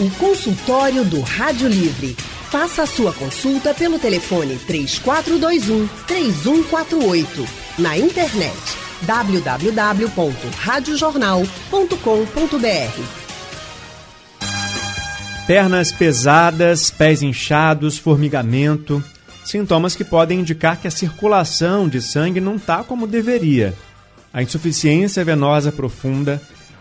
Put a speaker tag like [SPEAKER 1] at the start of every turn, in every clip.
[SPEAKER 1] O consultório do Rádio Livre. Faça a sua consulta pelo telefone 3421 3148. Na internet www.radiojornal.com.br.
[SPEAKER 2] Pernas pesadas, pés inchados, formigamento, sintomas que podem indicar que a circulação de sangue não está como deveria. A insuficiência venosa profunda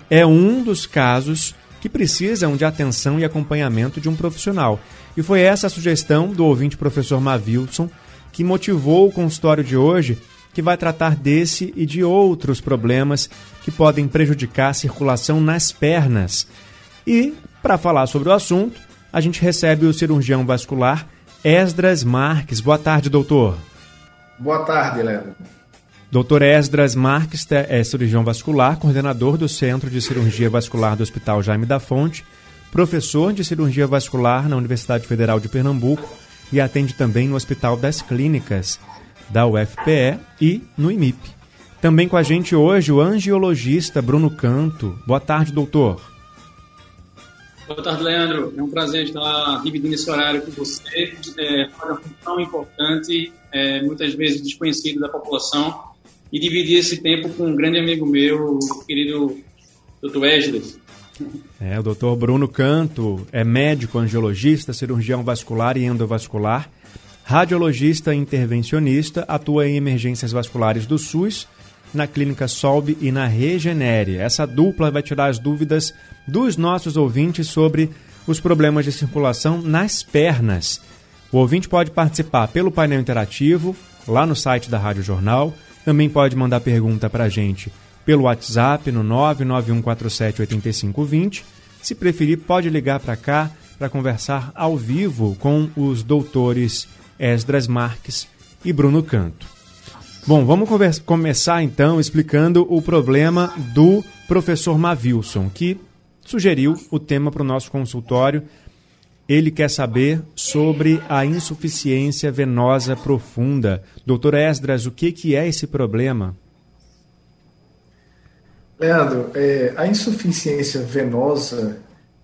[SPEAKER 2] é um dos casos que precisam de atenção e acompanhamento de um profissional. E foi essa a sugestão do ouvinte professor Mavilson que motivou o consultório de hoje, que vai tratar desse e de outros problemas que podem prejudicar a circulação nas pernas. E, para falar sobre o assunto, a gente recebe o cirurgião vascular Esdras Marques. Boa tarde, doutor.
[SPEAKER 3] Boa tarde, Leandro.
[SPEAKER 2] Dr. Esdras Marques é cirurgião vascular, coordenador do Centro de Cirurgia Vascular do Hospital Jaime da Fonte, professor de cirurgia vascular na Universidade Federal de Pernambuco e atende também no Hospital das Clínicas da UFPE e no IMIP. Também com a gente hoje o angiologista Bruno Canto. Boa tarde, doutor.
[SPEAKER 4] Boa tarde, Leandro. É um prazer estar dividindo esse horário com você. É, uma função importante, é, muitas vezes desconhecido da população, e dividir esse tempo com um grande amigo meu, o querido Dr. Wesley.
[SPEAKER 2] É, o Dr. Bruno Canto é médico angiologista, cirurgião vascular e endovascular, radiologista e intervencionista, atua em emergências vasculares do SUS, na Clínica Solbe e na Regenere. Essa dupla vai tirar as dúvidas dos nossos ouvintes sobre os problemas de circulação nas pernas. O ouvinte pode participar pelo painel interativo, lá no site da Rádio Jornal, também pode mandar pergunta para a gente pelo WhatsApp no 991478520. Se preferir, pode ligar para cá para conversar ao vivo com os doutores Esdras Marques e Bruno Canto. Bom, vamos começar então explicando o problema do professor Mavilson, que sugeriu o tema para o nosso consultório ele quer saber sobre a insuficiência venosa profunda. Doutor Esdras, o que, que é esse problema?
[SPEAKER 3] Leandro, é, a insuficiência venosa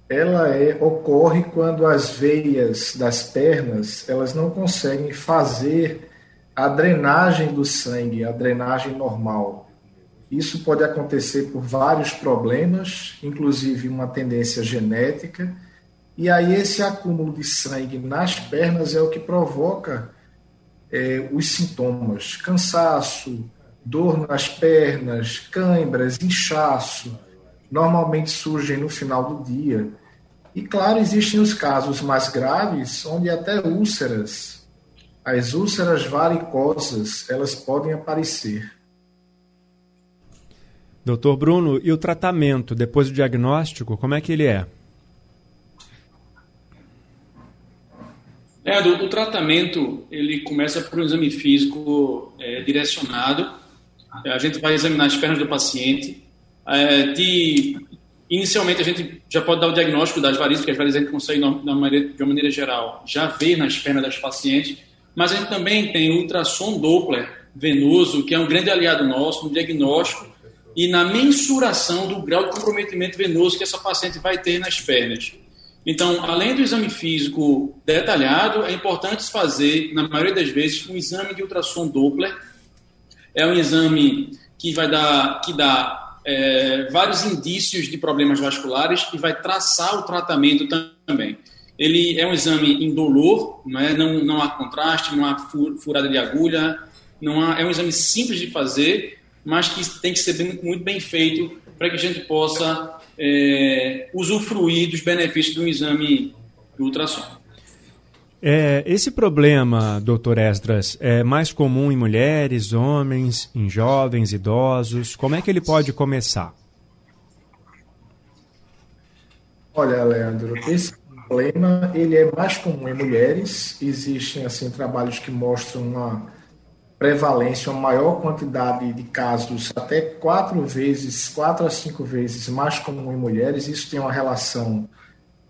[SPEAKER 3] ela é, ocorre quando as veias das pernas elas não conseguem fazer a drenagem do sangue, a drenagem normal. Isso pode acontecer por vários problemas, inclusive uma tendência genética e aí esse acúmulo de sangue nas pernas é o que provoca é, os sintomas: cansaço, dor nas pernas, câimbras, inchaço. Normalmente surgem no final do dia. E claro, existem os casos mais graves, onde até úlceras, as úlceras varicosas, elas podem aparecer.
[SPEAKER 2] Doutor Bruno, e o tratamento depois do diagnóstico, como é que ele é?
[SPEAKER 4] É, o tratamento ele começa por um exame físico é, direcionado. A gente vai examinar as pernas do paciente. É, de, inicialmente a gente já pode dar o diagnóstico das varizes, porque as varizes a gente consegue de uma maneira geral já ver nas pernas das pacientes. Mas a gente também tem o ultrassom Doppler venoso, que é um grande aliado nosso no diagnóstico e na mensuração do grau de comprometimento venoso que essa paciente vai ter nas pernas. Então, além do exame físico detalhado, é importante fazer, na maioria das vezes, um exame de ultrassom Doppler. É um exame que vai dar, que dá é, vários indícios de problemas vasculares e vai traçar o tratamento também. Ele é um exame indolor, não, é? não, não há contraste, não há furada de agulha, não há, é um exame simples de fazer, mas que tem que ser bem, muito bem feito para que a gente possa é, usufruir dos benefícios do exame do ultrassom.
[SPEAKER 2] É, esse problema, doutor Esdras, é mais comum em mulheres, homens, em jovens, idosos? Como é que ele pode começar?
[SPEAKER 3] Olha, Leandro, esse problema ele é mais comum em mulheres. Existem assim trabalhos que mostram uma prevalência, uma maior quantidade de casos, até quatro vezes, quatro a cinco vezes mais comum em mulheres. Isso tem uma relação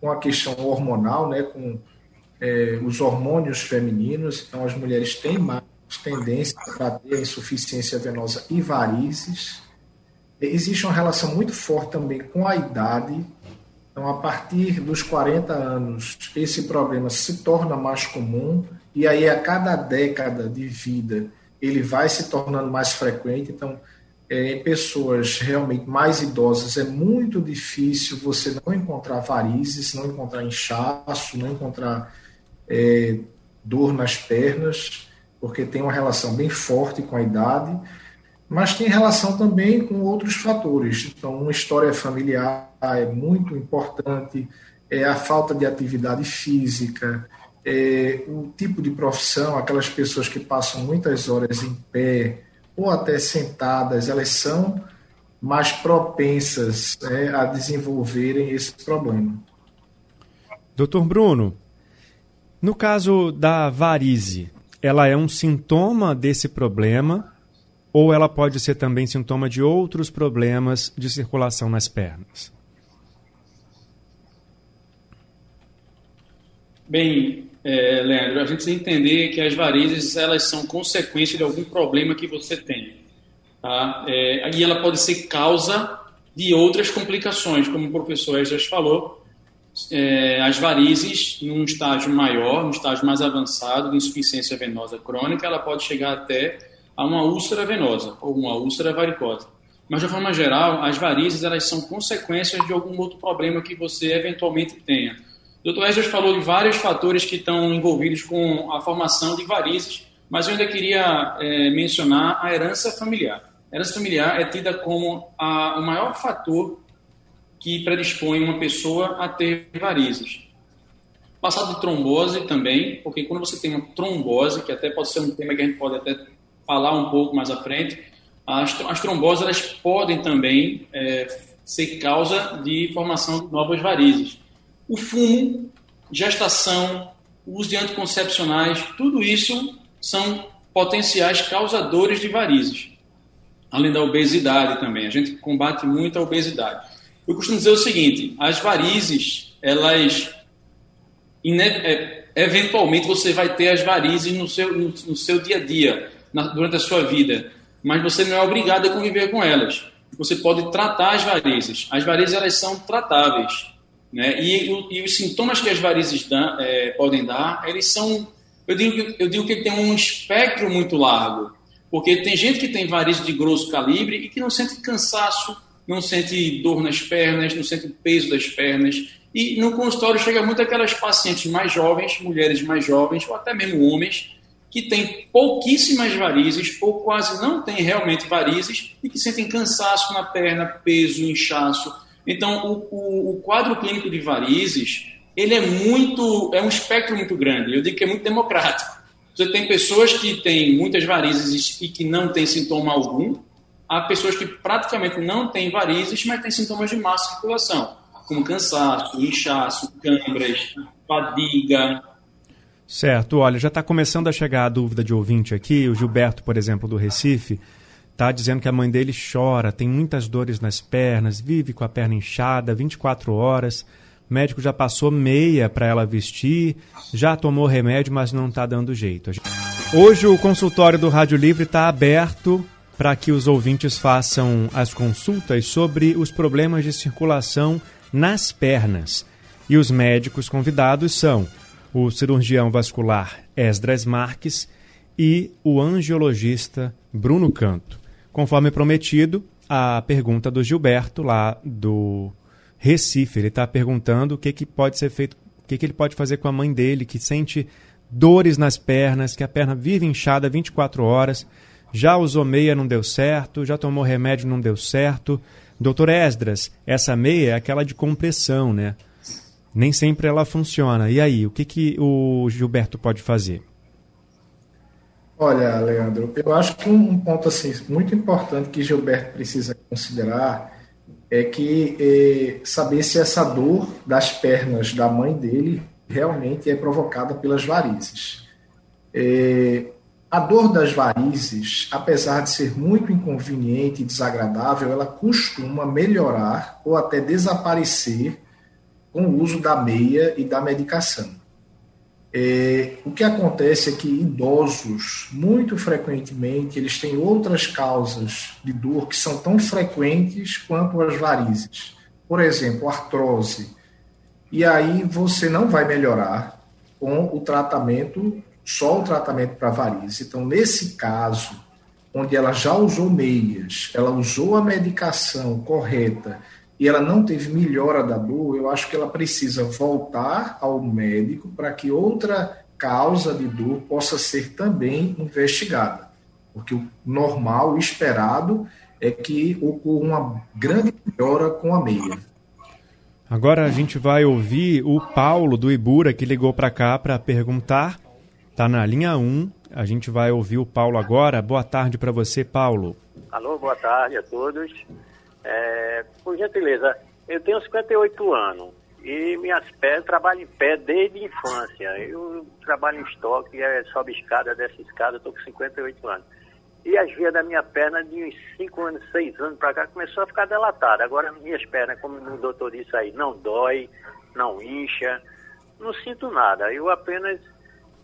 [SPEAKER 3] com a questão hormonal, né, com é, os hormônios femininos. Então, as mulheres têm mais tendência para ter insuficiência venosa e varizes. Existe uma relação muito forte também com a idade. Então, a partir dos 40 anos, esse problema se torna mais comum e aí a cada década de vida ele vai se tornando mais frequente. Então, é, em pessoas realmente mais idosas é muito difícil você não encontrar varizes, não encontrar inchaço, não encontrar é, dor nas pernas, porque tem uma relação bem forte com a idade mas tem relação também com outros fatores. Então, uma história familiar é muito importante, é a falta de atividade física, é o tipo de profissão, aquelas pessoas que passam muitas horas em pé ou até sentadas, elas são mais propensas é, a desenvolverem esse problema.
[SPEAKER 2] Doutor Bruno, no caso da varize, ela é um sintoma desse problema ou ela pode ser também sintoma de outros problemas de circulação nas pernas?
[SPEAKER 4] Bem, é, Leandro, a gente entender que as varizes elas são consequência de algum problema que você tem. Tá? É, e ela pode ser causa de outras complicações, como o professor já falou, é, as varizes, num estágio maior, num estágio mais avançado de insuficiência venosa crônica, ela pode chegar até a uma úlcera venosa ou uma úlcera varicosa. Mas, de forma geral, as varizes elas são consequências de algum outro problema que você eventualmente tenha. Dr. Esdras falou de vários fatores que estão envolvidos com a formação de varizes, mas eu ainda queria é, mencionar a herança familiar. A herança familiar é tida como a, o maior fator que predispõe uma pessoa a ter varizes. Passado de trombose também, porque quando você tem uma trombose, que até pode ser um tema que a gente pode até falar um pouco mais à frente, as, as tromboses elas podem também é, ser causa de formação de novas varizes. O fumo, gestação, uso de anticoncepcionais, tudo isso são potenciais causadores de varizes. Além da obesidade também. A gente combate muito a obesidade. Eu costumo dizer o seguinte: as varizes, elas. É, eventualmente você vai ter as varizes no seu, no, no seu dia a dia na, durante a sua vida, mas você não é obrigado a conviver com elas. Você pode tratar as varizes. As varizes elas são tratáveis, né? E, e os sintomas que as varizes é, podem dar, eles são, eu digo, eu digo que tem um espectro muito largo, porque tem gente que tem varizes de grosso calibre e que não sente cansaço, não sente dor nas pernas, não sente o peso das pernas. E no consultório chega muito aquelas pacientes mais jovens, mulheres mais jovens, ou até mesmo homens, que tem pouquíssimas varizes ou quase não tem realmente varizes e que sentem cansaço na perna, peso, inchaço. Então, o, o, o, quadro clínico de varizes, ele é muito, é um espectro muito grande. Eu digo que é muito democrático. Você tem pessoas que têm muitas varizes e que não têm sintoma algum. Há pessoas que praticamente não têm varizes, mas têm sintomas de má circulação, como cansaço, inchaço, câimbras, fadiga,
[SPEAKER 2] Certo, olha, já está começando a chegar a dúvida de ouvinte aqui. O Gilberto, por exemplo, do Recife, está dizendo que a mãe dele chora, tem muitas dores nas pernas, vive com a perna inchada 24 horas. O médico já passou meia para ela vestir, já tomou remédio, mas não está dando jeito. Hoje o consultório do Rádio Livre está aberto para que os ouvintes façam as consultas sobre os problemas de circulação nas pernas. E os médicos convidados são o cirurgião vascular Esdras Marques e o angiologista Bruno Canto. Conforme prometido, a pergunta do Gilberto, lá do Recife. Ele está perguntando o que, que pode ser feito, o que, que ele pode fazer com a mãe dele, que sente dores nas pernas, que a perna vive inchada 24 horas. Já usou meia, não deu certo, já tomou remédio, não deu certo. Doutor Esdras, essa meia é aquela de compressão, né? nem sempre ela funciona. E aí, o que, que o Gilberto pode fazer?
[SPEAKER 3] Olha, Leandro, eu acho que um ponto assim, muito importante que Gilberto precisa considerar é que é, saber se essa dor das pernas da mãe dele realmente é provocada pelas varizes. É, a dor das varizes, apesar de ser muito inconveniente e desagradável, ela costuma melhorar ou até desaparecer com o uso da meia e da medicação. É, o que acontece é que idosos, muito frequentemente, eles têm outras causas de dor que são tão frequentes quanto as varizes. Por exemplo, artrose, E aí você não vai melhorar com o tratamento, só o tratamento para varizes. Então, nesse caso, onde ela já usou meias, ela usou a medicação correta e ela não teve melhora da dor, eu acho que ela precisa voltar ao médico para que outra causa de dor possa ser também investigada. Porque o normal, o esperado, é que ocorra uma grande melhora com a meia.
[SPEAKER 2] Agora a gente vai ouvir o Paulo do Ibura que ligou para cá para perguntar. Tá na linha 1. A gente vai ouvir o Paulo agora. Boa tarde para você, Paulo.
[SPEAKER 5] Alô, boa tarde a todos. É, por gentileza, eu tenho 58 anos e minhas pés, trabalho em pé desde a infância. Eu trabalho em estoque, é, sobe escada, desce escada, estou com 58 anos. E as veias da minha perna, de uns 5 anos, 6 anos para cá, começou a ficar delatada. Agora, minhas pernas, como o doutor disse aí, não dói, não incha, não sinto nada. Eu apenas,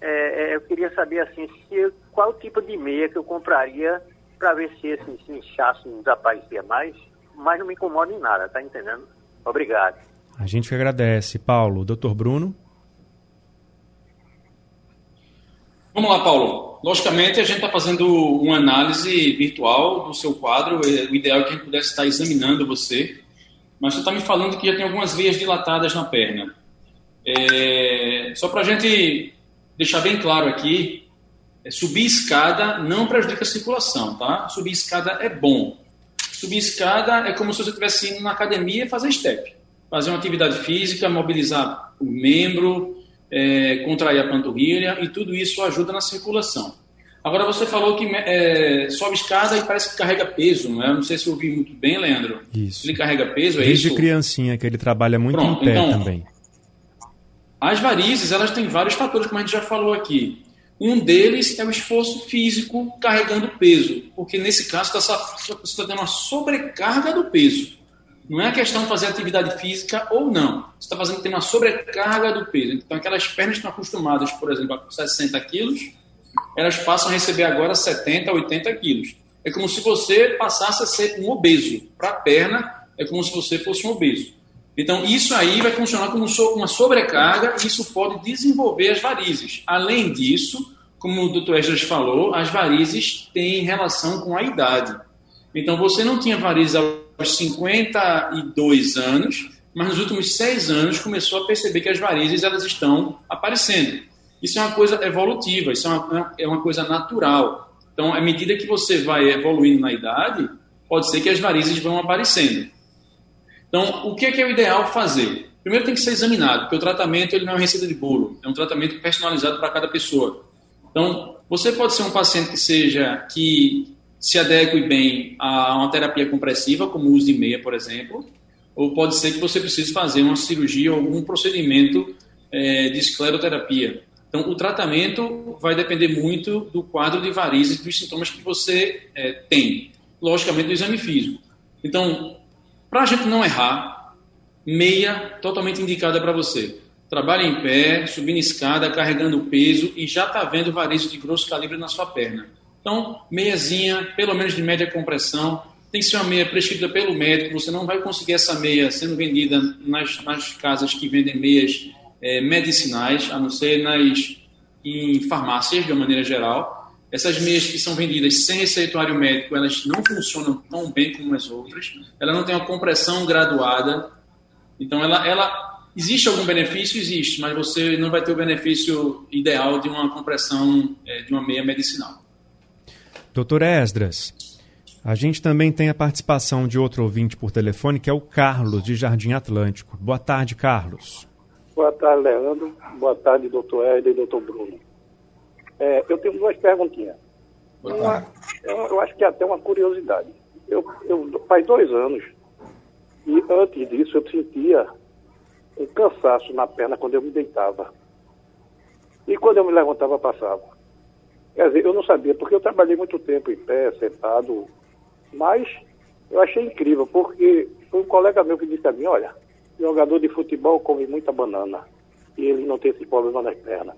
[SPEAKER 5] é, é eu queria saber, assim, se, qual tipo de meia que eu compraria para ver se esse inchaço desaparecia mais, mas não me incomoda em nada, tá entendendo? Obrigado.
[SPEAKER 2] A gente que agradece. Paulo, doutor Bruno?
[SPEAKER 4] Vamos lá, Paulo. Logicamente, a gente está fazendo uma análise virtual do seu quadro. O ideal é que a gente pudesse estar examinando você. Mas você está me falando que já tem algumas veias dilatadas na perna. É... Só para a gente deixar bem claro aqui, é subir escada não prejudica a circulação, tá? Subir escada é bom. Subir escada é como se você estivesse indo na academia fazer step. Fazer uma atividade física, mobilizar o membro, é, contrair a panturrilha e tudo isso ajuda na circulação. Agora você falou que é, sobe escada e parece que carrega peso, não é? Não sei se eu ouvi muito bem, Leandro.
[SPEAKER 2] Isso.
[SPEAKER 4] Ele carrega peso, é
[SPEAKER 2] Desde
[SPEAKER 4] isso?
[SPEAKER 2] criancinha que ele trabalha muito Pronto, em pé então, também.
[SPEAKER 4] As varizes, elas têm vários fatores, como a gente já falou aqui. Um deles é o esforço físico carregando peso, porque nesse caso você está tendo uma sobrecarga do peso. Não é questão de fazer atividade física ou não. Você está fazendo tem uma sobrecarga do peso. Então, aquelas pernas que estão acostumadas, por exemplo, a 60 quilos, elas passam a receber agora 70, 80 quilos. É como se você passasse a ser um obeso. Para a perna, é como se você fosse um obeso. Então, isso aí vai funcionar como uma sobrecarga e isso pode desenvolver as varizes. Além disso, como o Dr. Esdras falou, as varizes têm relação com a idade. Então, você não tinha varizes aos 52 anos, mas nos últimos seis anos começou a perceber que as varizes elas estão aparecendo. Isso é uma coisa evolutiva, isso é uma, é uma coisa natural. Então, à medida que você vai evoluindo na idade, pode ser que as varizes vão aparecendo. Então, o que é, que é o ideal fazer? Primeiro tem que ser examinado, porque o tratamento ele não é uma receita de bolo, é um tratamento personalizado para cada pessoa. Então, você pode ser um paciente que seja que se adeque bem a uma terapia compressiva, como o uso de meia, por exemplo, ou pode ser que você precise fazer uma cirurgia ou algum procedimento é, de escleroterapia. Então, o tratamento vai depender muito do quadro de varizes, dos sintomas que você é, tem, logicamente do exame físico. Então, para a gente não errar, meia totalmente indicada para você. Trabalhe em pé, subindo escada, carregando peso e já está vendo varizes de grosso calibre na sua perna. Então, meiazinha, pelo menos de média compressão, tem que ser uma meia prescrita pelo médico. Você não vai conseguir essa meia sendo vendida nas, nas casas que vendem meias é, medicinais, a não ser nas em farmácias, de uma maneira geral. Essas meias que são vendidas sem receituário médico, elas não funcionam tão bem como as outras. Ela não tem uma compressão graduada. Então, ela, ela existe algum benefício? Existe, mas você não vai ter o benefício ideal de uma compressão é, de uma meia medicinal.
[SPEAKER 2] Doutor Esdras, a gente também tem a participação de outro ouvinte por telefone, que é o Carlos, de Jardim Atlântico. Boa tarde, Carlos.
[SPEAKER 6] Boa tarde, Leandro. Boa tarde, doutor Esdras e doutor Bruno. É, eu tenho duas perguntinhas. Uma, eu, eu, acho que é até uma curiosidade. Eu, eu, faz dois anos, e antes disso eu sentia um cansaço na perna quando eu me deitava. E quando eu me levantava, passava. Quer dizer, eu não sabia, porque eu trabalhei muito tempo em pé, sentado, mas eu achei incrível, porque foi um colega meu que disse a mim, olha, jogador de futebol come muita banana e ele não tem esse problema nas pernas.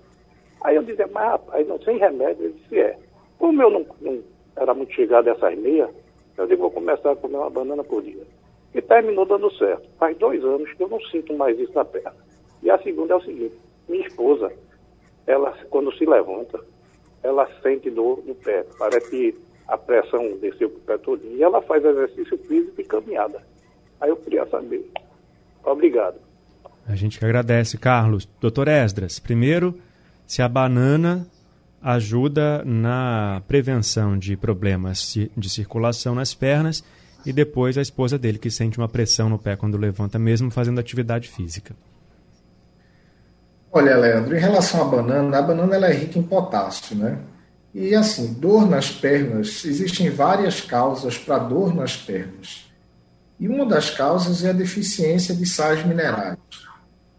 [SPEAKER 6] Aí eu dizia, mas rapaz, não, sem remédio, ele disse, é. Como eu não, não era muito chegado a essas meias, eu digo, vou começar a comer uma banana por dia. E terminou dando certo. Faz dois anos que eu não sinto mais isso na perna. E a segunda é o seguinte, minha esposa, ela quando se levanta, ela sente dor no pé. Parece que a pressão desceu para o pé todo. E ela faz exercício físico e caminhada. Aí eu queria saber. Obrigado.
[SPEAKER 2] A gente que agradece, Carlos. Doutor Esdras, primeiro, se a banana ajuda na prevenção de problemas de circulação nas pernas e depois a esposa dele que sente uma pressão no pé quando levanta, mesmo fazendo atividade física.
[SPEAKER 3] Olha, Leandro, em relação à banana, a banana ela é rica em potássio, né? E assim, dor nas pernas, existem várias causas para dor nas pernas. E uma das causas é a deficiência de sais minerais.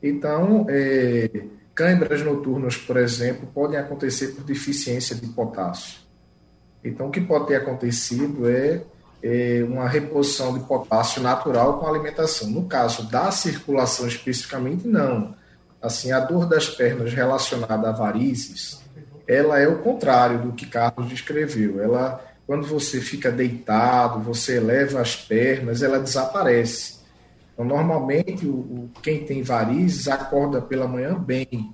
[SPEAKER 3] Então, é, câimbras noturnas, por exemplo, podem acontecer por deficiência de potássio. Então, o que pode ter acontecido é, é uma reposição de potássio natural com a alimentação. No caso da circulação especificamente, não. Assim, a dor das pernas relacionada a varizes, ela é o contrário do que Carlos descreveu. Ela, quando você fica deitado, você eleva as pernas, ela desaparece. Então, normalmente, o, o, quem tem varizes acorda pela manhã bem,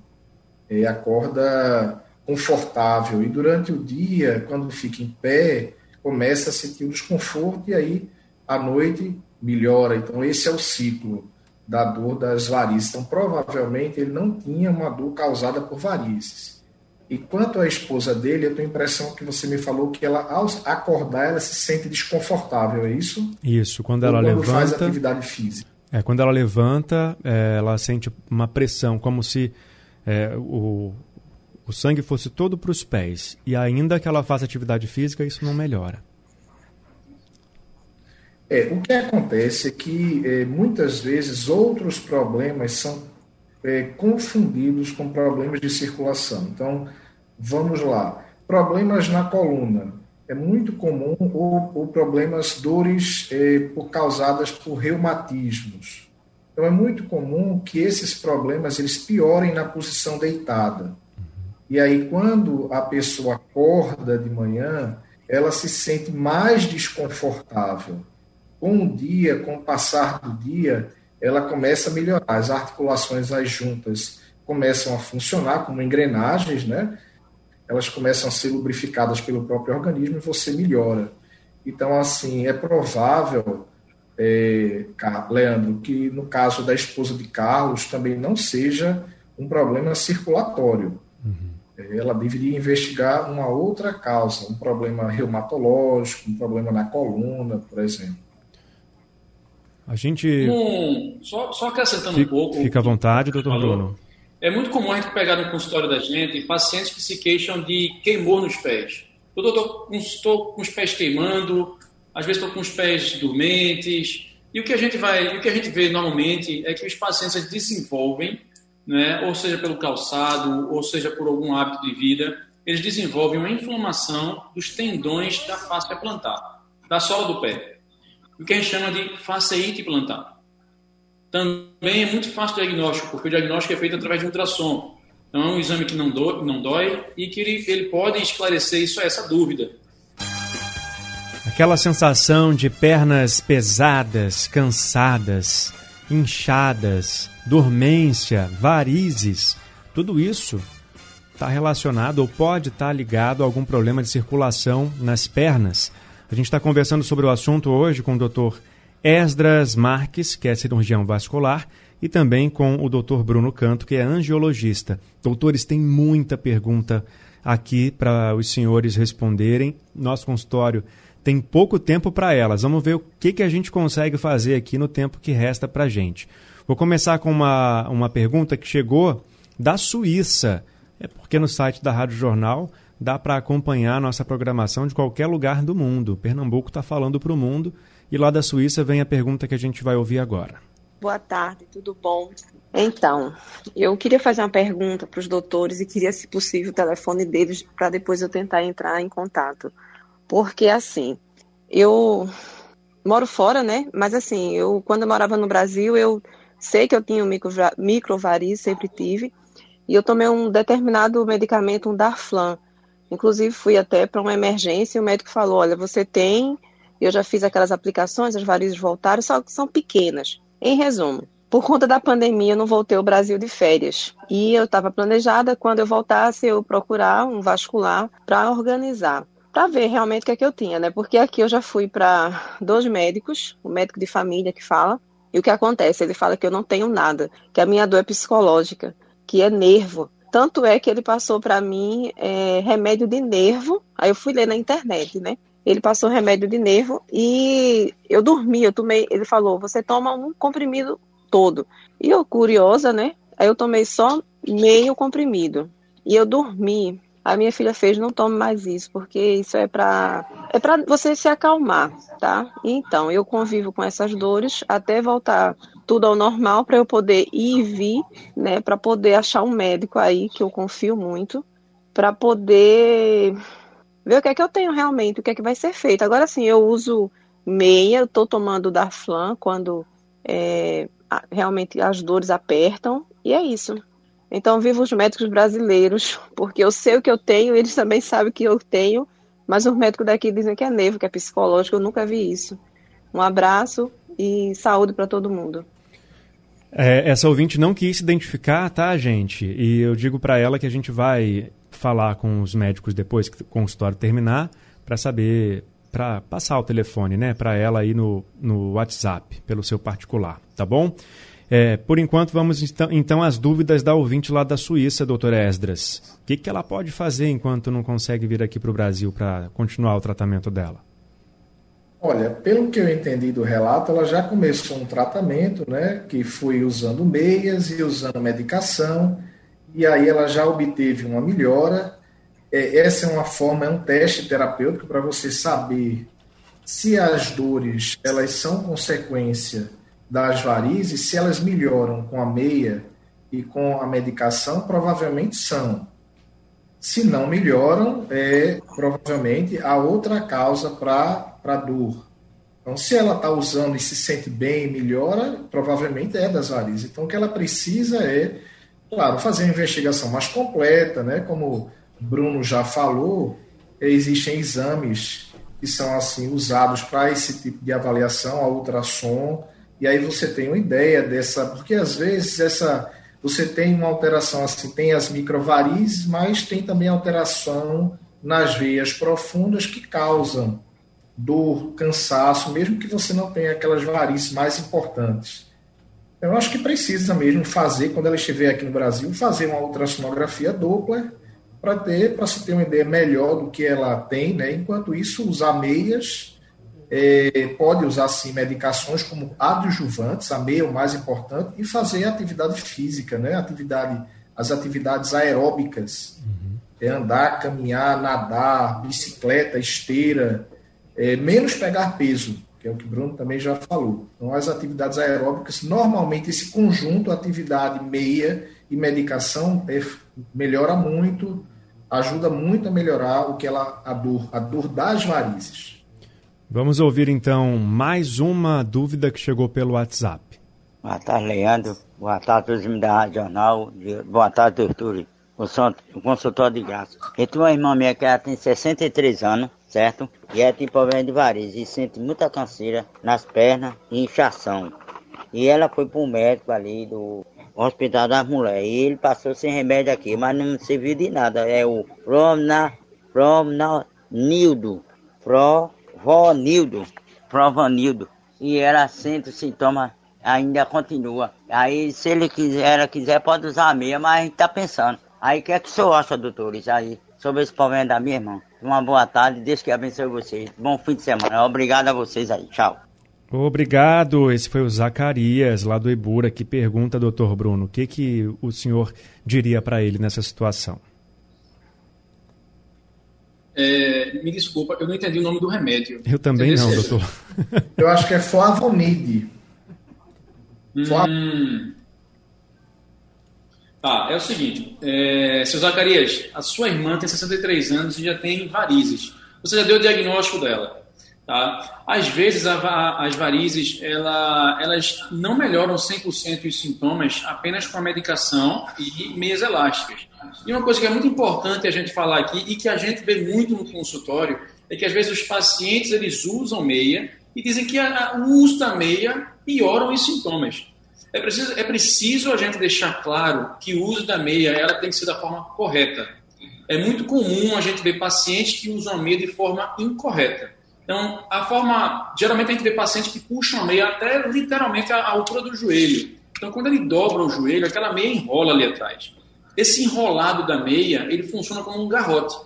[SPEAKER 3] é, acorda confortável. E durante o dia, quando fica em pé, começa a sentir o desconforto e aí, à noite, melhora. Então, esse é o ciclo da dor das varizes. Então, provavelmente, ele não tinha uma dor causada por varizes. E quanto à esposa dele, eu tenho a impressão que você me falou que ela, ao acordar, ela se sente desconfortável, é isso?
[SPEAKER 2] Isso, quando ela quando levanta.
[SPEAKER 3] faz atividade física.
[SPEAKER 2] É, quando ela levanta, é, ela sente uma pressão, como se é, o, o sangue fosse todo para os pés. E ainda que ela faça atividade física, isso não melhora.
[SPEAKER 3] É, o que acontece é que é, muitas vezes outros problemas são é, confundidos com problemas de circulação. Então, vamos lá. Problemas na coluna é muito comum ou, ou problemas, dores eh, por, causadas por reumatismos. Então é muito comum que esses problemas eles piorem na posição deitada. E aí quando a pessoa acorda de manhã, ela se sente mais desconfortável. Com o dia, com o passar do dia, ela começa a melhorar. As articulações, as juntas começam a funcionar como engrenagens, né? Elas começam a ser lubrificadas pelo próprio organismo e você melhora. Então, assim, é provável, é, Leandro, que no caso da esposa de Carlos também não seja um problema circulatório. Uhum. Ela deveria investigar uma outra causa, um problema reumatológico, um problema na coluna, por exemplo.
[SPEAKER 2] A gente.
[SPEAKER 4] Um, só, só acrescentando
[SPEAKER 2] fica,
[SPEAKER 4] um pouco.
[SPEAKER 2] Fica à vontade, doutor Bruno.
[SPEAKER 4] É muito comum a gente pegar no consultório da gente pacientes que se queixam de queimor nos pés. Eu estou com os pés queimando, às vezes estou com os pés dormentes. E o que a gente vai, o que a gente vê normalmente é que os pacientes desenvolvem, né, ou seja pelo calçado, ou seja por algum hábito de vida, eles desenvolvem uma inflamação dos tendões da face plantar, da sola do pé. O que a gente chama de faceite plantar também é muito fácil o diagnóstico, porque o diagnóstico é feito através de ultrassom. Então é um exame que não, do, não dói e que ele, ele pode esclarecer isso, essa dúvida.
[SPEAKER 2] Aquela sensação de pernas pesadas, cansadas, inchadas, dormência, varizes, tudo isso está relacionado ou pode estar tá ligado a algum problema de circulação nas pernas. A gente está conversando sobre o assunto hoje com o Dr. Esdras Marques, que é cirurgião vascular, e também com o Dr. Bruno Canto, que é angiologista. Doutores, tem muita pergunta aqui para os senhores responderem. Nosso consultório tem pouco tempo para elas. Vamos ver o que, que a gente consegue fazer aqui no tempo que resta para a gente. Vou começar com uma, uma pergunta que chegou da Suíça. É porque no site da Rádio Jornal dá para acompanhar nossa programação de qualquer lugar do mundo. Pernambuco está falando para o mundo e lá da Suíça vem a pergunta que a gente vai ouvir agora.
[SPEAKER 7] Boa tarde, tudo bom? Então, eu queria fazer uma pergunta para os doutores e queria, se possível, o telefone deles para depois eu tentar entrar em contato. Porque, assim, eu moro fora, né? Mas, assim, eu quando eu morava no Brasil, eu sei que eu tinha um microvariz, sempre tive, e eu tomei um determinado medicamento, um Darflan. Inclusive, fui até para uma emergência e o médico falou: olha, você tem Eu já fiz aquelas aplicações, as varizes voltaram, só que são pequenas. Em resumo, por conta da pandemia, eu não voltei ao Brasil de férias. E eu estava planejada, quando eu voltasse, eu procurar um vascular para organizar, para ver realmente o que é que eu tinha, né? Porque aqui eu já fui para dois médicos, o médico de família que fala, e o que acontece? Ele fala que eu não tenho nada, que a minha dor é psicológica, que é nervo. Tanto é que ele passou para mim é, remédio de nervo. Aí eu fui ler na internet, né? Ele passou remédio de nervo e eu dormi, eu tomei, ele falou, você toma um comprimido todo. E eu, curiosa, né? Aí eu tomei só meio comprimido. E eu dormi. A minha filha fez, não tome mais isso, porque isso é para é para você se acalmar, tá? Então, eu convivo com essas dores até voltar tudo ao normal para eu poder ir e vir, né, para poder achar um médico aí que eu confio muito, para poder ver o que é que eu tenho realmente, o que é que vai ser feito. Agora sim, eu uso meia, eu estou tomando Darflan quando é, realmente as dores apertam, e é isso. Então, viva os médicos brasileiros, porque eu sei o que eu tenho, eles também sabem o que eu tenho, mas os médicos daqui dizem que é nervo, que é psicológico, eu nunca vi isso. Um abraço e saúde para todo mundo.
[SPEAKER 2] É, essa ouvinte não quis se identificar, tá, gente? E eu digo para ela que a gente vai falar com os médicos depois que o consultório terminar para saber, para passar o telefone, né, para ela aí no, no WhatsApp, pelo seu particular, tá bom? É, por enquanto, vamos então, então às dúvidas da ouvinte lá da Suíça, doutora Esdras. O que, que ela pode fazer enquanto não consegue vir aqui para o Brasil para continuar o tratamento dela?
[SPEAKER 3] Olha, pelo que eu entendi do relato, ela já começou um tratamento, né, que foi usando meias e usando medicação, e aí ela já obteve uma melhora. É, essa é uma forma, é um teste terapêutico para você saber se as dores elas são consequência das varizes, se elas melhoram com a meia e com a medicação, provavelmente são. Se não melhoram, é provavelmente a outra causa para a dor. Então, se ela está usando e se sente bem melhora, provavelmente é das varizes. Então, o que ela precisa é Claro, fazer uma investigação mais completa, né? Como Bruno já falou, existem exames que são assim usados para esse tipo de avaliação, a ultrassom, e aí você tem uma ideia dessa, porque às vezes essa você tem uma alteração assim, tem as microvarizes, mas tem também alteração nas veias profundas que causam dor, cansaço, mesmo que você não tenha aquelas varizes mais importantes. Eu acho que precisa mesmo fazer, quando ela estiver aqui no Brasil, fazer uma ultrassonografia dupla para ter, para se ter uma ideia melhor do que ela tem, né? Enquanto isso, usar meias, é, pode usar sim medicações como adjuvantes, a meia é o mais importante, e fazer atividade física, né? Atividade, as atividades aeróbicas, uhum. é andar, caminhar, nadar, bicicleta, esteira, é, menos pegar peso que é o que o Bruno também já falou. Então, as atividades aeróbicas, normalmente esse conjunto, atividade meia e medicação, é, melhora muito, ajuda muito a melhorar o que ela a dor, a dor das varizes.
[SPEAKER 2] Vamos ouvir então mais uma dúvida que chegou pelo WhatsApp.
[SPEAKER 8] Boa tarde, Leandro. Boa tarde, todos da Rádio Jornal. Boa tarde, doutor. O consultório de graça. Eu tenho uma irmã minha que ela tem 63 anos certo? E ela tem problema de varizes e sente muita canseira nas pernas e inchação. E ela foi para o médico ali do Hospital das Mulheres e ele passou sem remédio aqui, mas não serviu de nada. É o Promna, Promnildo, Provonildo, Provanildo. E ela sente o sintoma, ainda continua. Aí se ele quiser, ela quiser, pode usar a meia, mas a gente tá pensando. Aí o que é que o senhor acha, doutores, aí, sobre esse problema da minha irmã? Uma boa tarde, Deus que abençoe vocês. Bom fim de semana. Obrigado a vocês aí. Tchau.
[SPEAKER 2] Obrigado. Esse foi o Zacarias, lá do Ibura, que pergunta, doutor Bruno, o que, que o senhor diria para ele nessa situação?
[SPEAKER 4] É, me desculpa, eu não entendi o nome do remédio.
[SPEAKER 2] Eu também não, doutor.
[SPEAKER 3] Eu acho que é Flavonide.
[SPEAKER 4] Hum. Tá, é o seguinte, é, seu Zacarias, a sua irmã tem 63 anos e já tem varizes. Você já deu o diagnóstico dela. Tá? Às vezes a, as varizes ela, elas não melhoram 100% os sintomas apenas com a medicação e meias elásticas. E uma coisa que é muito importante a gente falar aqui e que a gente vê muito no consultório é que às vezes os pacientes eles usam meia e dizem que a, o uso da meia piora os sintomas. É preciso, é preciso a gente deixar claro que o uso da meia ela tem que ser da forma correta. É muito comum a gente ver pacientes que usam a meia de forma incorreta. Então, a forma. Geralmente a gente vê pacientes que puxam a meia até literalmente a altura do joelho. Então, quando ele dobra o joelho, aquela meia enrola ali atrás. Esse enrolado da meia, ele funciona como um garrote.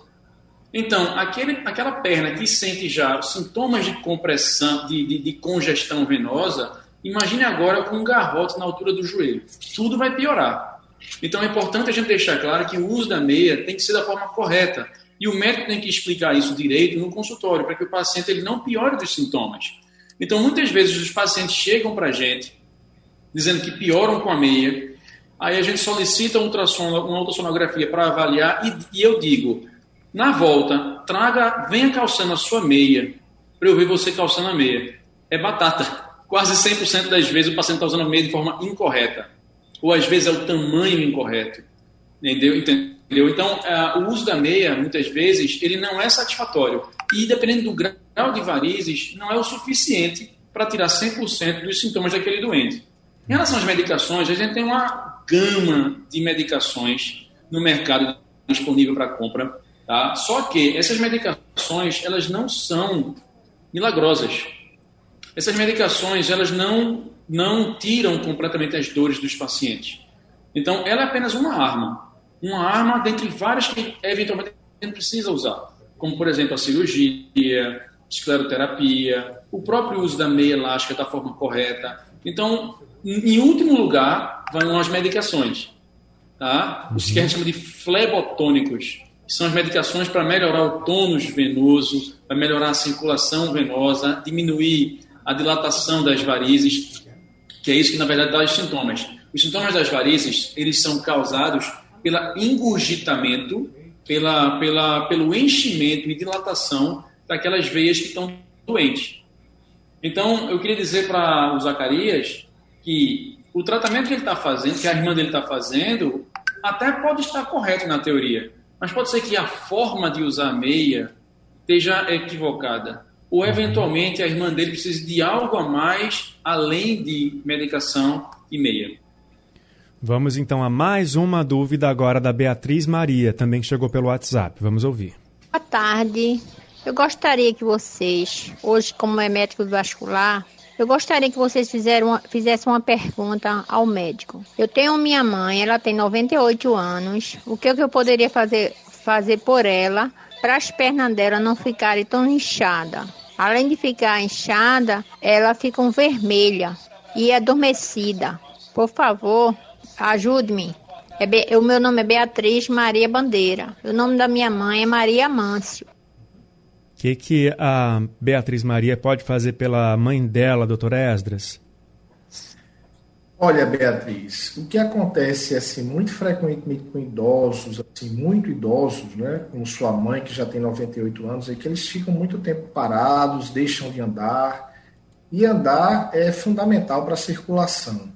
[SPEAKER 4] Então, aquele, aquela perna que sente já sintomas de compressão, de, de, de congestão venosa, imagine agora com um garrote na altura do joelho. Tudo vai piorar. Então, é importante a gente deixar claro que o uso da meia tem que ser da forma correta. E o médico tem que explicar isso direito no consultório, para que o paciente ele não piore dos sintomas. Então, muitas vezes os pacientes chegam para a gente dizendo que pioram com a meia, aí a gente solicita um uma ultrassonografia para avaliar e, e eu digo, na volta, traga, venha calçando a sua meia, para eu ver você calçando a meia. É batata. Quase 100% das vezes o paciente está usando a meia de forma incorreta. Ou às vezes é o tamanho incorreto. Entendeu? Entendeu? Então, uh, o uso da meia, muitas vezes, ele não é satisfatório. E dependendo do grau de varizes, não é o suficiente para tirar 100% dos sintomas daquele doente. Em relação às medicações, a gente tem uma gama de medicações no mercado disponível para compra Tá? Só que essas medicações, elas não são milagrosas. Essas medicações, elas não, não tiram completamente as dores dos pacientes. Então, ela é apenas uma arma. Uma arma dentre várias que eventualmente a gente precisa usar. Como, por exemplo, a cirurgia, escleroterapia, o próprio uso da meia elástica da forma correta. Então, em último lugar, vão as medicações. Tá? Os que a gente chama de flebotônicos que são as medicações para melhorar o tônus venoso, para melhorar a circulação venosa, diminuir a dilatação das varizes, que é isso que na verdade dá os sintomas. Os sintomas das varizes, eles são causados pelo engurgitamento, pela, pela, pelo enchimento e dilatação daquelas veias que estão doentes. Então, eu queria dizer para o Zacarias que o tratamento que ele está fazendo, que a irmã dele está fazendo, até pode estar correto na teoria, mas pode ser que a forma de usar a meia esteja equivocada. Ou, eventualmente, a irmã dele precise de algo a mais além de medicação e meia.
[SPEAKER 2] Vamos então a mais uma dúvida agora da Beatriz Maria, também chegou pelo WhatsApp. Vamos ouvir.
[SPEAKER 9] Boa tarde. Eu gostaria que vocês, hoje, como é médico vascular, eu gostaria que vocês uma, fizessem uma pergunta ao médico. Eu tenho minha mãe, ela tem 98 anos. O que, que eu poderia fazer, fazer por ela para as pernas dela não ficarem tão inchadas? Além de ficar inchada, ela fica vermelha e adormecida. Por favor, ajude-me. É, o meu nome é Beatriz Maria Bandeira. O nome da minha mãe é Maria Mâncio
[SPEAKER 2] que, que a Beatriz Maria pode fazer pela mãe dela, doutora Esdras?
[SPEAKER 3] Olha, Beatriz, o que acontece assim muito frequentemente com idosos, assim, muito idosos, né, como sua mãe que já tem 98 anos, é que eles ficam muito tempo parados, deixam de andar, e andar é fundamental para a circulação.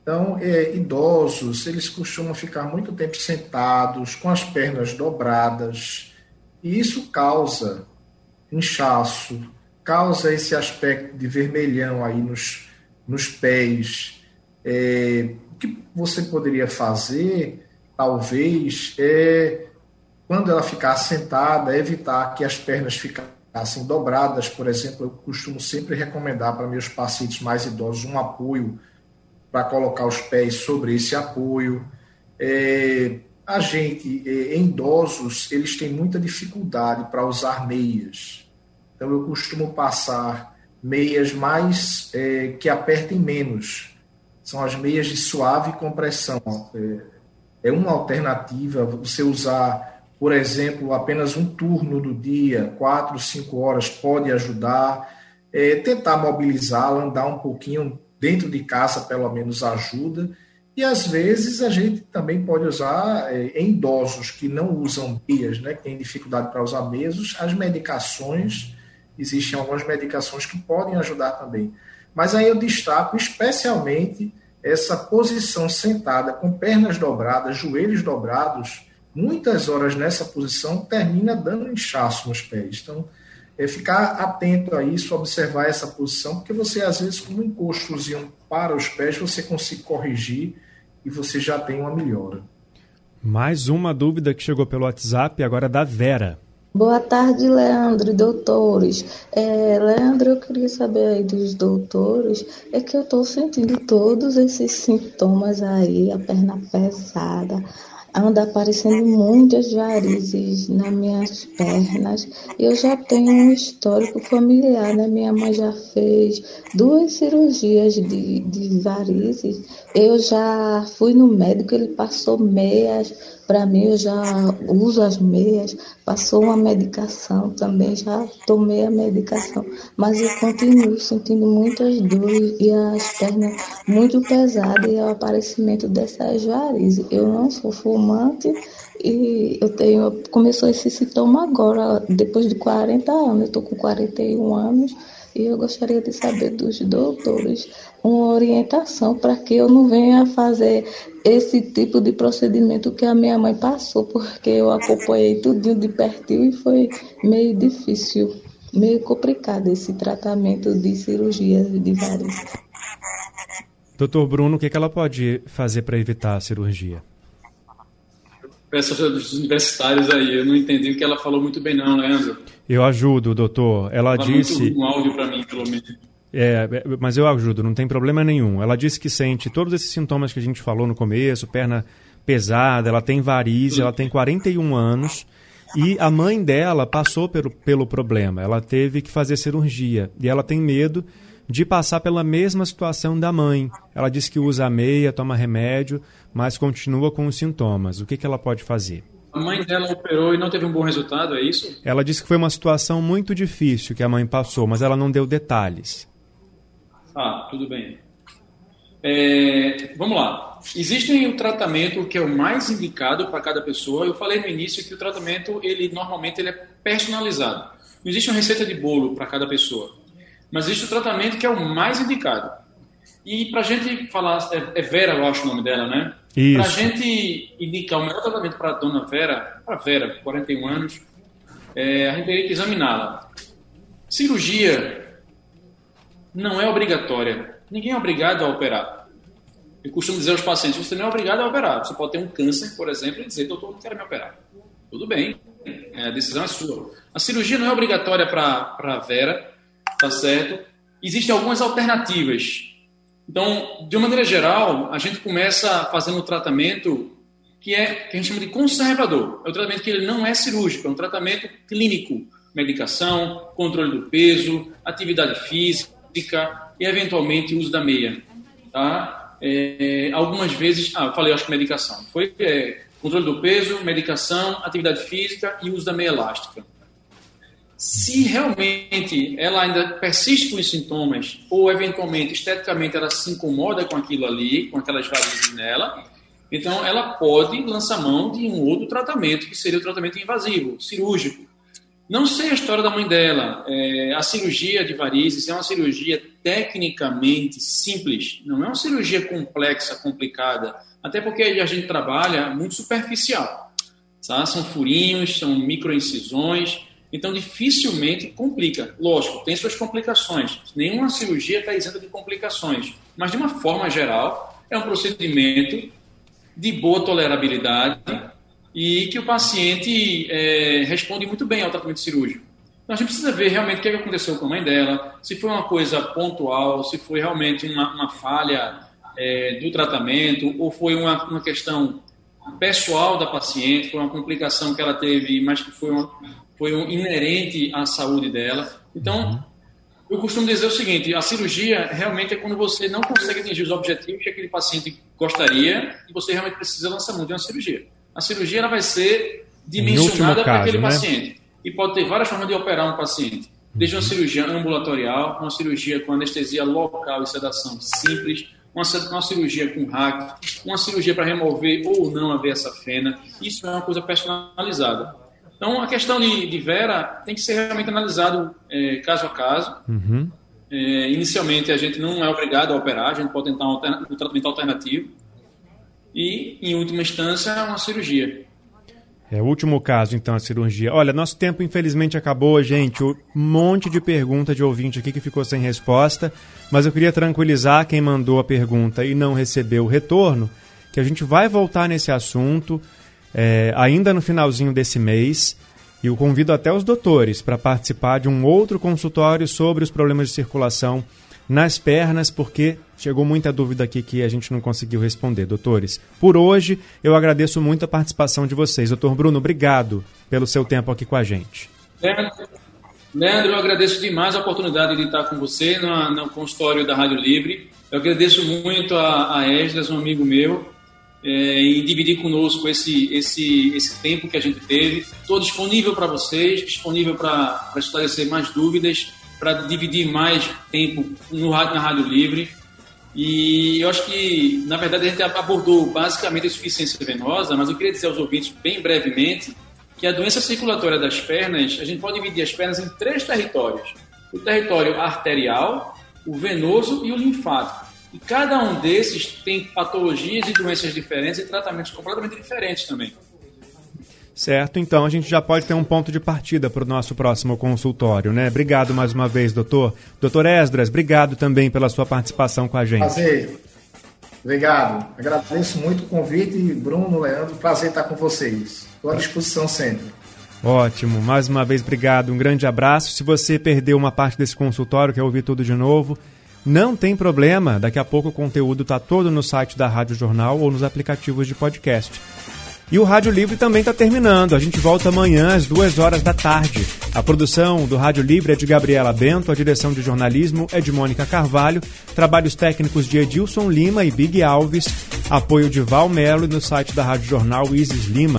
[SPEAKER 3] Então, é, idosos, eles costumam ficar muito tempo sentados, com as pernas dobradas, e isso causa inchaço, causa esse aspecto de vermelhão aí nos, nos pés. É, o que você poderia fazer, talvez, é, quando ela ficar sentada, evitar que as pernas ficassem dobradas, por exemplo, eu costumo sempre recomendar para meus pacientes mais idosos um apoio para colocar os pés sobre esse apoio. É, a gente, é, em idosos, eles têm muita dificuldade para usar meias. Então, eu costumo passar meias mais é, que apertem menos. São as meias de suave compressão. É, é uma alternativa você usar, por exemplo, apenas um turno do dia, quatro, cinco horas, pode ajudar. É, tentar mobilizá-la, andar um pouquinho dentro de casa, pelo menos ajuda e às vezes a gente também pode usar é, em idosos que não usam meias, né, que têm dificuldade para usar meias, as medicações, existem algumas medicações que podem ajudar também. Mas aí eu destaco especialmente essa posição sentada com pernas dobradas, joelhos dobrados, muitas horas nessa posição, termina dando inchaço nos pés. Então, é ficar atento a isso, observar essa posição, porque você, às vezes, com um encostozinho para os pés, você consegue corrigir e você já tem uma melhora.
[SPEAKER 2] Mais uma dúvida que chegou pelo WhatsApp, agora é da Vera.
[SPEAKER 10] Boa tarde, Leandro e doutores. É, Leandro, eu queria saber aí dos doutores, é que eu estou sentindo todos esses sintomas aí, a perna pesada, anda aparecendo muitas varizes nas minhas pernas. Eu já tenho um histórico familiar, né? Minha mãe já fez duas cirurgias de, de varizes. Eu já fui no médico, ele passou meias para mim, eu já uso as meias, passou uma medicação também, já tomei a medicação, mas eu continuo sentindo muitas dores e as pernas muito pesadas e o aparecimento dessas varizes. Eu não sou fumante e eu tenho, começou esse sintoma agora, depois de 40 anos, eu estou com 41 anos e eu gostaria de saber dos doutores uma orientação para que eu não venha fazer esse tipo de procedimento que a minha mãe passou, porque eu acompanhei tudinho de pertinho e foi meio difícil, meio complicado esse tratamento de cirurgia de varizes.
[SPEAKER 2] Doutor Bruno, o que, que ela pode fazer para evitar a cirurgia?
[SPEAKER 4] Peço dos universitários aí, eu não entendi o que ela falou muito bem não, Leandro.
[SPEAKER 2] Eu ajudo, doutor. Ela
[SPEAKER 4] Fala
[SPEAKER 2] disse.
[SPEAKER 4] Muito um áudio para mim, pelo menos.
[SPEAKER 2] É, mas eu ajudo, não tem problema nenhum. Ela disse que sente todos esses sintomas que a gente falou no começo, perna pesada, ela tem varize, ela tem 41 anos e a mãe dela passou pelo, pelo problema. Ela teve que fazer cirurgia e ela tem medo de passar pela mesma situação da mãe. Ela disse que usa meia, toma remédio, mas continua com os sintomas. O que, que ela pode fazer?
[SPEAKER 4] A mãe dela operou e não teve um bom resultado, é isso?
[SPEAKER 2] Ela disse que foi uma situação muito difícil que a mãe passou, mas ela não deu detalhes.
[SPEAKER 4] Ah, tudo bem. É, vamos lá. Existe um tratamento que é o mais indicado para cada pessoa. Eu falei no início que o tratamento, ele normalmente ele é personalizado. Não existe uma receita de bolo para cada pessoa. Mas existe o tratamento que é o mais indicado. E para a gente falar, é, é Vera, eu acho o nome dela, né? Para a gente indicar o melhor tratamento para a dona Vera, para Vera, 41 anos, é, a gente teria que examiná-la. Cirurgia não é obrigatória. Ninguém é obrigado a operar. Eu costumo dizer aos pacientes: você não é obrigado a operar. Você pode ter um câncer, por exemplo, e dizer, doutor, não quero me operar. Tudo bem, a decisão é sua. A cirurgia não é obrigatória para a Vera, tá certo? Existem algumas alternativas. Então, de uma maneira geral, a gente começa fazendo um tratamento que é que a gente chama de conservador. É um tratamento que ele não é cirúrgico, é um tratamento clínico, medicação, controle do peso, atividade física e eventualmente uso da meia, tá? É, algumas vezes, ah, eu falei, acho que medicação. Foi é, controle do peso, medicação, atividade física e uso da meia elástica. Se realmente ela ainda persiste com os sintomas, ou eventualmente, esteticamente, ela se incomoda com aquilo ali, com aquelas varizes nela, então ela pode lançar mão de um outro tratamento, que seria o tratamento invasivo, cirúrgico. Não sei a história da mãe dela. É, a cirurgia de varizes é uma cirurgia tecnicamente simples, não é uma cirurgia complexa, complicada, até porque a gente trabalha muito superficial. Tá? São furinhos, são microincisões, então, dificilmente complica. Lógico, tem suas complicações. Nenhuma cirurgia está isenta de complicações. Mas, de uma forma geral, é um procedimento de boa tolerabilidade e que o paciente é, responde muito bem ao tratamento cirúrgico. Então, a gente precisa ver realmente o que aconteceu com a mãe dela, se foi uma coisa pontual, se foi realmente uma, uma falha é, do tratamento ou foi uma, uma questão pessoal da paciente, foi uma complicação que ela teve, mas que foi uma, foi um inerente à saúde dela. Então, uhum. eu costumo dizer o seguinte: a cirurgia realmente é quando você não consegue atingir os objetivos que aquele paciente gostaria e você realmente precisa lançar mão de uma cirurgia. A cirurgia ela vai ser dimensionada para aquele né? paciente e pode ter várias formas de operar um paciente. Desde uma uhum. cirurgia ambulatorial, uma cirurgia com anestesia local e sedação simples, uma, uma cirurgia com hack, uma cirurgia para remover ou não a veia safena. Isso é uma coisa personalizada. Então, a questão de, de Vera tem que ser realmente analisado é, caso a caso.
[SPEAKER 2] Uhum.
[SPEAKER 4] É, inicialmente, a gente não é obrigado a operar, a gente pode tentar um, um tratamento alternativo. E, em última instância, uma cirurgia.
[SPEAKER 2] É o último caso, então, a cirurgia. Olha, nosso tempo infelizmente acabou, gente. Um monte de pergunta de ouvinte aqui que ficou sem resposta. Mas eu queria tranquilizar quem mandou a pergunta e não recebeu o retorno, que a gente vai voltar nesse assunto é, ainda no finalzinho desse mês. E eu convido até os doutores para participar de um outro consultório sobre os problemas de circulação nas pernas, porque chegou muita dúvida aqui que a gente não conseguiu responder, doutores. Por hoje, eu agradeço muito a participação de vocês. Doutor Bruno, obrigado pelo seu tempo aqui com a gente.
[SPEAKER 4] Leandro, eu agradeço demais a oportunidade de estar com você no, consultório da Rádio Livre. Eu agradeço muito a, a Esdras, um amigo meu, é, dividir conosco esse, esse, esse tempo que a gente teve. Estou disponível para vocês, disponível para esclarecer mais dúvidas para dividir mais tempo no na Rádio Livre. E eu acho que, na verdade, a gente abordou basicamente a insuficiência venosa, mas eu queria dizer aos ouvintes, bem brevemente, que a doença circulatória das pernas, a gente pode dividir as pernas em três territórios: o território arterial, o venoso e o linfático. E cada um desses tem patologias e doenças diferentes e tratamentos completamente diferentes também.
[SPEAKER 2] Certo, então a gente já pode ter um ponto de partida para o nosso próximo consultório, né? Obrigado mais uma vez, doutor. Doutor Esdras, obrigado também pela sua participação com a gente.
[SPEAKER 3] Prazer. Obrigado. Agradeço muito o convite, Bruno, Leandro. Prazer estar com vocês. Estou à disposição sempre.
[SPEAKER 2] Ótimo. Mais uma vez, obrigado. Um grande abraço. Se você perdeu uma parte desse consultório, quer ouvir tudo de novo, não tem problema. Daqui a pouco o conteúdo está todo no site da Rádio Jornal ou nos aplicativos de podcast. E o Rádio Livre também está terminando. A gente volta amanhã às duas horas da tarde. A produção do Rádio Livre é de Gabriela Bento, a direção de jornalismo é de Mônica Carvalho, trabalhos técnicos de Edilson Lima e Big Alves, apoio de Val Melo e no site da Rádio Jornal Isis Lima.